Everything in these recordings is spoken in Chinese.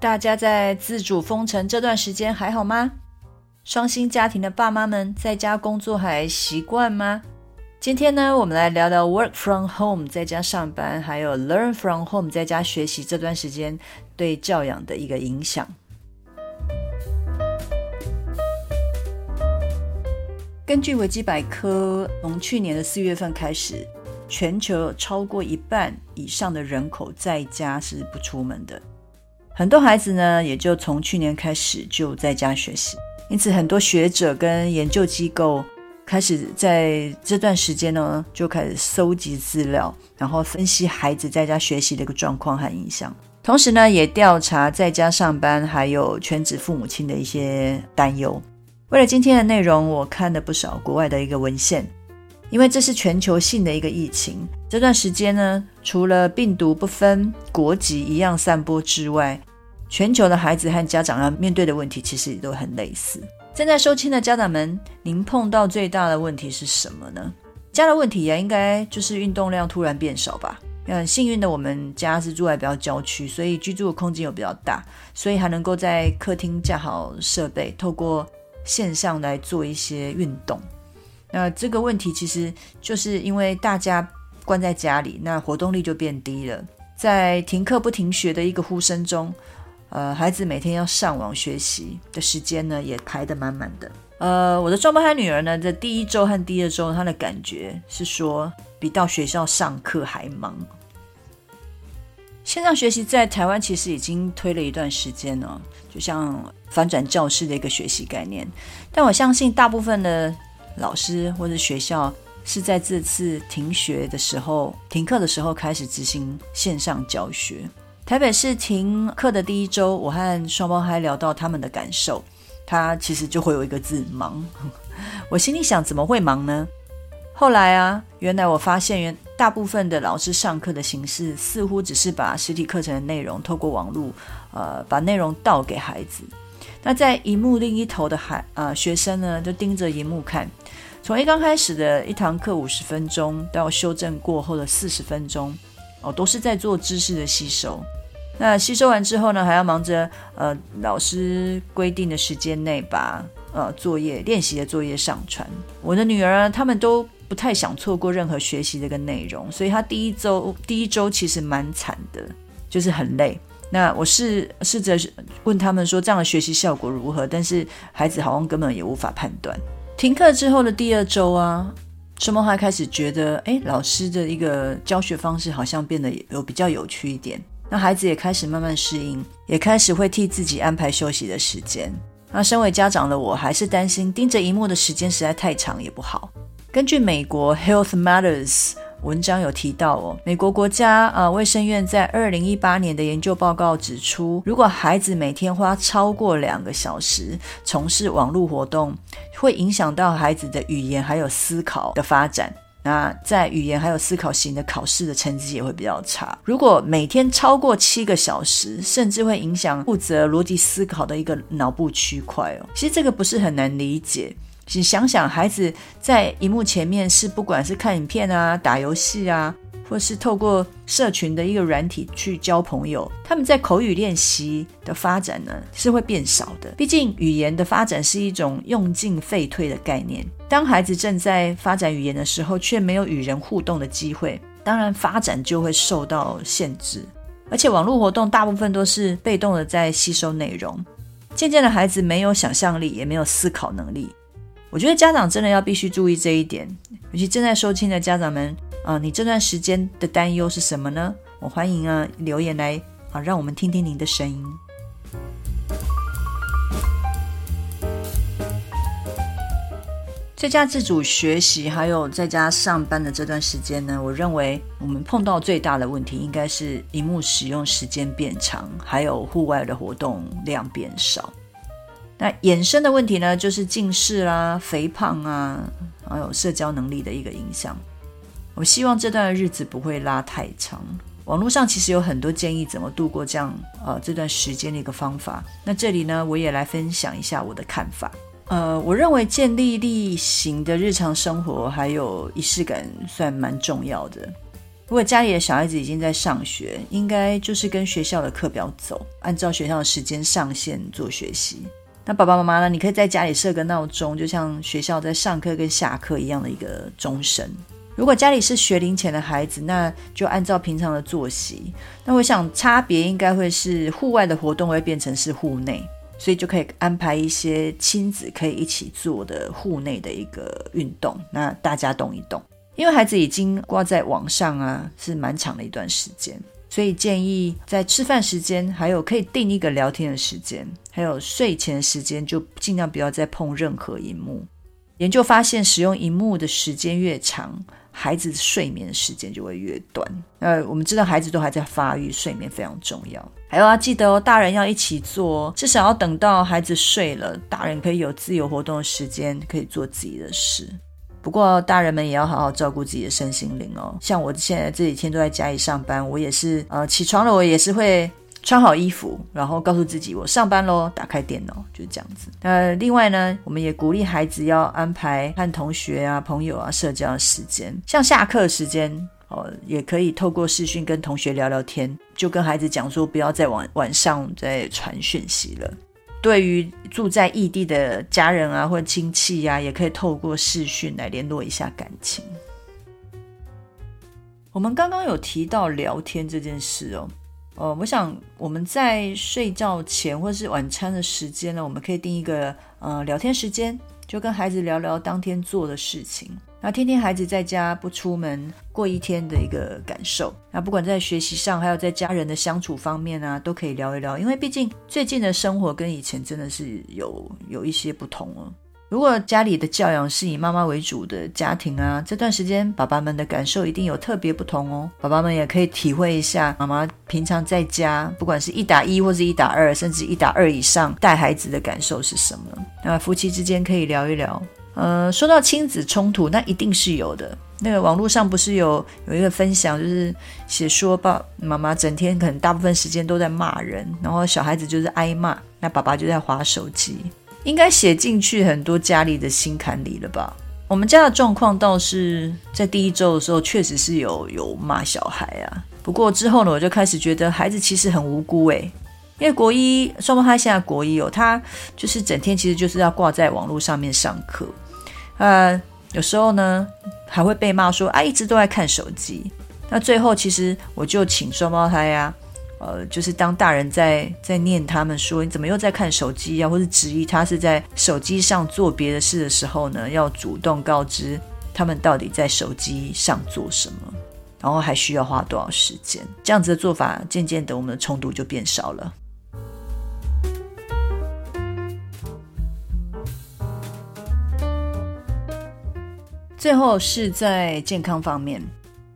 大家在自主封城这段时间还好吗？双薪家庭的爸妈们在家工作还习惯吗？今天呢，我们来聊聊 work from home 在家上班，还有 learn from home 在家学习这段时间对教养的一个影响。根据维基百科，从去年的四月份开始，全球超过一半以上的人口在家是不出门的。很多孩子呢，也就从去年开始就在家学习，因此很多学者跟研究机构开始在这段时间呢，就开始搜集资料，然后分析孩子在家学习的一个状况和影响，同时呢，也调查在家上班还有全职父母亲的一些担忧。为了今天的内容，我看了不少国外的一个文献。因为这是全球性的一个疫情，这段时间呢，除了病毒不分国籍一样散播之外，全球的孩子和家长要面对的问题其实也都很类似。正在收听的家长们，您碰到最大的问题是什么呢？家的问题呀，应该就是运动量突然变少吧。很幸运的，我们家是住在比较郊区，所以居住的空间又比较大，所以还能够在客厅架好设备，透过线上来做一些运动。那这个问题其实就是因为大家关在家里，那活动力就变低了。在停课不停学的一个呼声中，呃，孩子每天要上网学习的时间呢，也排得满满的。呃，我的双胞胎女儿呢，在第一周和第二周，她的感觉是说，比到学校上课还忙。线上学习在台湾其实已经推了一段时间了，就像翻转教室的一个学习概念，但我相信大部分的。老师或者学校是在这次停学的时候、停课的时候开始执行线上教学。台北市停课的第一周，我和双胞胎聊到他们的感受，他其实就会有一个字“忙”。我心里想，怎么会忙呢？后来啊，原来我发现，原大部分的老师上课的形式似乎只是把实体课程的内容透过网络，呃，把内容倒给孩子。那在荧幕另一头的孩呃学生呢，就盯着荧幕看，从一刚开始的一堂课五十分钟到修正过后的四十分钟，哦，都是在做知识的吸收。那吸收完之后呢，还要忙着呃老师规定的时间内把呃作业练习的作业上传。我的女儿他们都不太想错过任何学习的一个内容，所以她第一周第一周其实蛮惨的，就是很累。那我试试着问他们说，这样的学习效果如何？但是孩子好像根本也无法判断。停课之后的第二周啊，春梦还开始觉得，哎，老师的一个教学方式好像变得有比较有趣一点。那孩子也开始慢慢适应，也开始会替自己安排休息的时间。那身为家长的我，还是担心盯着萤幕的时间实在太长也不好。根据美国 Health Matters。文章有提到哦，美国国家啊卫生院在二零一八年的研究报告指出，如果孩子每天花超过两个小时从事网络活动，会影响到孩子的语言还有思考的发展。那在语言还有思考型的考试的成绩也会比较差。如果每天超过七个小时，甚至会影响负责逻辑思考的一个脑部区块哦。其实这个不是很难理解。你想想，孩子在荧幕前面是不管是看影片啊、打游戏啊，或是透过社群的一个软体去交朋友，他们在口语练习的发展呢是会变少的。毕竟语言的发展是一种用进废退的概念。当孩子正在发展语言的时候，却没有与人互动的机会，当然发展就会受到限制。而且网络活动大部分都是被动的在吸收内容，渐渐的孩子没有想象力，也没有思考能力。我觉得家长真的要必须注意这一点，尤其正在收听的家长们啊，你这段时间的担忧是什么呢？我欢迎啊留言来啊，让我们听听您的声音。在家自主学习，还有在家上班的这段时间呢，我认为我们碰到最大的问题应该是荧幕使用时间变长，还有户外的活动量变少。那衍生的问题呢，就是近视啦、肥胖啊，还有社交能力的一个影响。我希望这段日子不会拉太长。网络上其实有很多建议怎么度过这样呃这段时间的一个方法。那这里呢，我也来分享一下我的看法。呃，我认为建立例行的日常生活还有仪式感算蛮重要的。如果家里的小孩子已经在上学，应该就是跟学校的课表走，按照学校的时间上线做学习。那爸爸妈妈呢？你可以在家里设个闹钟，就像学校在上课跟下课一样的一个钟声。如果家里是学龄前的孩子，那就按照平常的作息。那我想差别应该会是户外的活动会变成是户内。所以就可以安排一些亲子可以一起做的户内的一个运动，那大家动一动。因为孩子已经挂在网上啊，是蛮长的一段时间，所以建议在吃饭时间，还有可以定一个聊天的时间，还有睡前时间，就尽量不要再碰任何荧幕。研究发现，使用荧幕的时间越长，孩子睡眠时间就会越短。呃，我们知道孩子都还在发育，睡眠非常重要。还有要记得哦，大人要一起做，至少要等到孩子睡了，大人可以有自由活动的时间，可以做自己的事。不过大人们也要好好照顾自己的身心灵哦。像我现在这几天都在家里上班，我也是呃起床了，我也是会穿好衣服，然后告诉自己我上班喽，打开电脑就是这样子。呃，另外呢，我们也鼓励孩子要安排和同学啊、朋友啊社交的时间，像下课时间哦，也可以透过视讯跟同学聊聊天，就跟孩子讲说不要再晚晚上再传讯息了。对于住在异地的家人啊，或者亲戚呀、啊，也可以透过视讯来联络一下感情。我们刚刚有提到聊天这件事哦，呃，我想我们在睡觉前或是晚餐的时间呢，我们可以定一个呃聊天时间，就跟孩子聊聊当天做的事情。那天天孩子在家不出门过一天的一个感受，那不管在学习上，还有在家人的相处方面啊，都可以聊一聊。因为毕竟最近的生活跟以前真的是有有一些不同哦。如果家里的教养是以妈妈为主的家庭啊，这段时间爸爸们的感受一定有特别不同哦。爸爸们也可以体会一下妈妈平常在家，不管是一打一或是一打二，甚至一打二以上带孩子的感受是什么。那夫妻之间可以聊一聊。呃，说到亲子冲突，那一定是有的。那个网络上不是有有一个分享，就是写说爸妈妈整天可能大部分时间都在骂人，然后小孩子就是挨骂，那爸爸就在划手机，应该写进去很多家里的心坎里了吧？我们家的状况倒是在第一周的时候，确实是有有骂小孩啊。不过之后呢，我就开始觉得孩子其实很无辜诶，因为国一双胞胎现在国一哦，他就是整天其实就是要挂在网络上面上课。呃，有时候呢还会被骂说啊，一直都在看手机。那最后其实我就请双胞胎呀、啊，呃，就是当大人在在念他们说你怎么又在看手机呀、啊，或是质疑他是在手机上做别的事的时候呢，要主动告知他们到底在手机上做什么，然后还需要花多少时间。这样子的做法，渐渐的我们的冲突就变少了。最后是在健康方面，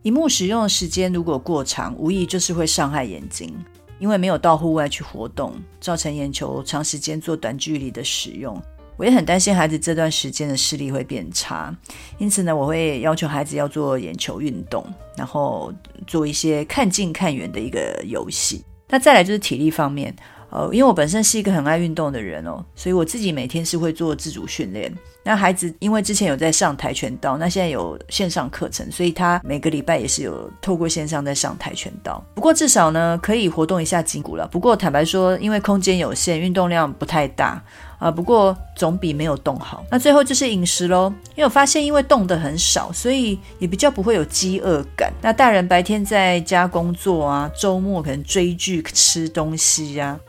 萤幕使用的时间如果过长，无疑就是会伤害眼睛，因为没有到户外去活动，造成眼球长时间做短距离的使用。我也很担心孩子这段时间的视力会变差，因此呢，我会要求孩子要做眼球运动，然后做一些看近看远的一个游戏。那再来就是体力方面。呃，因为我本身是一个很爱运动的人哦，所以我自己每天是会做自主训练。那孩子因为之前有在上跆拳道，那现在有线上课程，所以他每个礼拜也是有透过线上在上跆拳道。不过至少呢，可以活动一下筋骨了。不过坦白说，因为空间有限，运动量不太大啊。不过总比没有动好。那最后就是饮食喽，因为我发现因为动得很少，所以也比较不会有饥饿感。那大人白天在家工作啊，周末可能追剧吃东西呀、啊。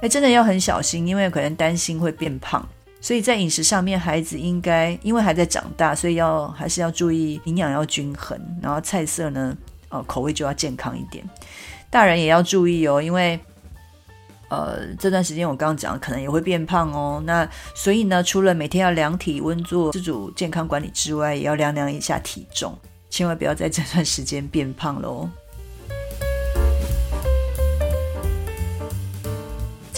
哎，真的要很小心，因为可能担心会变胖，所以在饮食上面，孩子应该因为还在长大，所以要还是要注意营养要均衡，然后菜色呢，呃，口味就要健康一点。大人也要注意哦，因为呃，这段时间我刚刚讲可能也会变胖哦。那所以呢，除了每天要量体温做自主健康管理之外，也要量量一下体重，千万不要在这段时间变胖喽。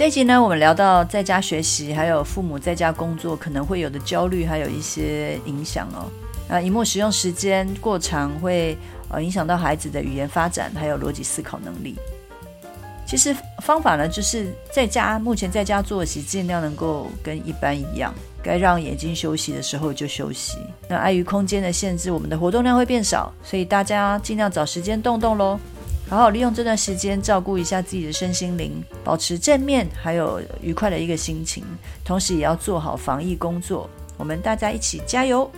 这一集呢，我们聊到在家学习，还有父母在家工作可能会有的焦虑，还有一些影响哦。那萤幕使用时间过长，会呃影响到孩子的语言发展，还有逻辑思考能力。其实方法呢，就是在家目前在家作息，尽量能够跟一般一样，该让眼睛休息的时候就休息。那碍于空间的限制，我们的活动量会变少，所以大家尽量找时间动动喽。好好利用这段时间，照顾一下自己的身心灵，保持正面还有愉快的一个心情，同时也要做好防疫工作。我们大家一起加油！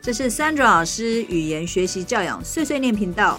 这是 Sandra 老师语言学习教养碎碎念频道。